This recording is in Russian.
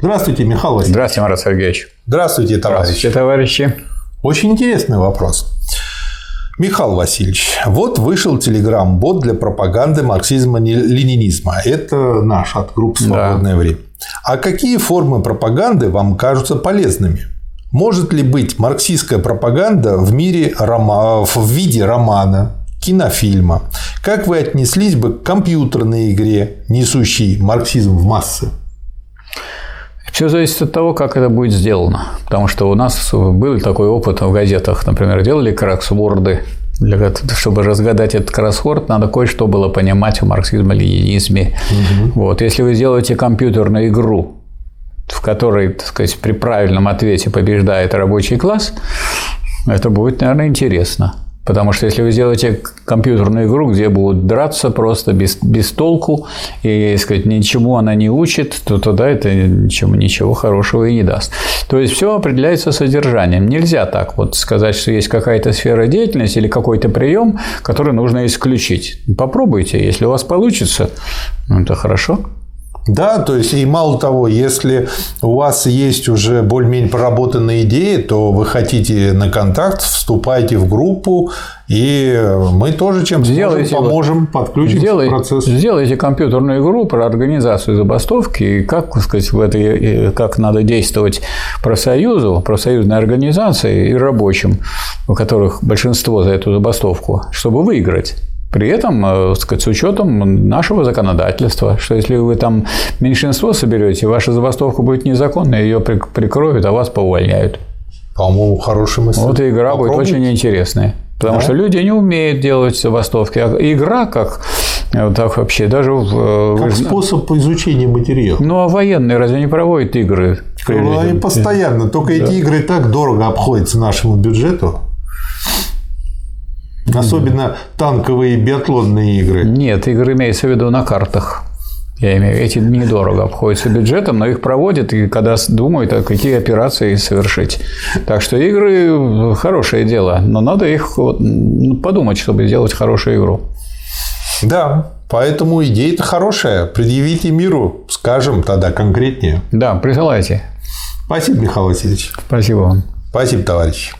Здравствуйте, Михаил Васильевич. Здравствуйте, Марат Сергеевич. Здравствуйте, товарищи. Здравствуйте, товарищи. Очень интересный вопрос. Михаил Васильевич, вот вышел телеграм-бот для пропаганды марксизма-ленинизма. Это наш от группы «Свободное да. время». А какие формы пропаганды вам кажутся полезными? Может ли быть марксистская пропаганда в, мире рома... в виде романа, кинофильма? Как вы отнеслись бы к компьютерной игре, несущей марксизм в массы? Все зависит от того, как это будет сделано. Потому что у нас был такой опыт в газетах, например, делали кроссворды. Для, чтобы разгадать этот кроссворд, надо кое-что было понимать в марксизме-ленинизме. Угу. Вот. Если вы сделаете компьютерную игру, в которой, так сказать, при правильном ответе побеждает рабочий класс, это будет, наверное, интересно. Потому что если вы сделаете компьютерную игру, где будут драться просто без, без толку, и сказать, ничему она не учит, то тогда это ничего, ничего хорошего и не даст. То есть все определяется содержанием. Нельзя так вот сказать, что есть какая-то сфера деятельности или какой-то прием, который нужно исключить. Попробуйте, если у вас получится, ну, это хорошо. Да, то есть и мало того, если у вас есть уже более-менее проработанные идеи, то вы хотите на контакт, вступайте в группу, и мы тоже чем сделайте, поможем, подключить сделайте, процесс. Сделайте компьютерную игру про организацию забастовки и как, сказать, в этой, как надо действовать профсоюзу, профсоюзной организации и рабочим, у которых большинство за эту забастовку, чтобы выиграть. При этом, э, сказать, с учетом нашего законодательства, что если вы там меньшинство соберете, ваша забастовка будет незаконной, ее прикроют, а вас поувольняют. По-моему, хорошая мысль. Вот игра Попробуйте. будет очень интересная. Потому да? что люди не умеют делать забастовки. А игра как э, вот так вообще даже э, как способ изучения материала. Ну а военные разве не проводят игры? Ну, они постоянно. Только да. эти игры так дорого обходятся нашему бюджету. Особенно танковые биатлонные игры. Нет, игры имеется в виду на картах. Я имею эти недорого обходятся бюджетом, но их проводят, и когда думают, а какие операции совершить. Так что игры – хорошее дело, но надо их ну, подумать, чтобы сделать хорошую игру. Да, поэтому идея-то хорошая. Предъявите миру, скажем тогда конкретнее. Да, присылайте. Спасибо, Михаил Васильевич. Спасибо вам. Спасибо, товарищ.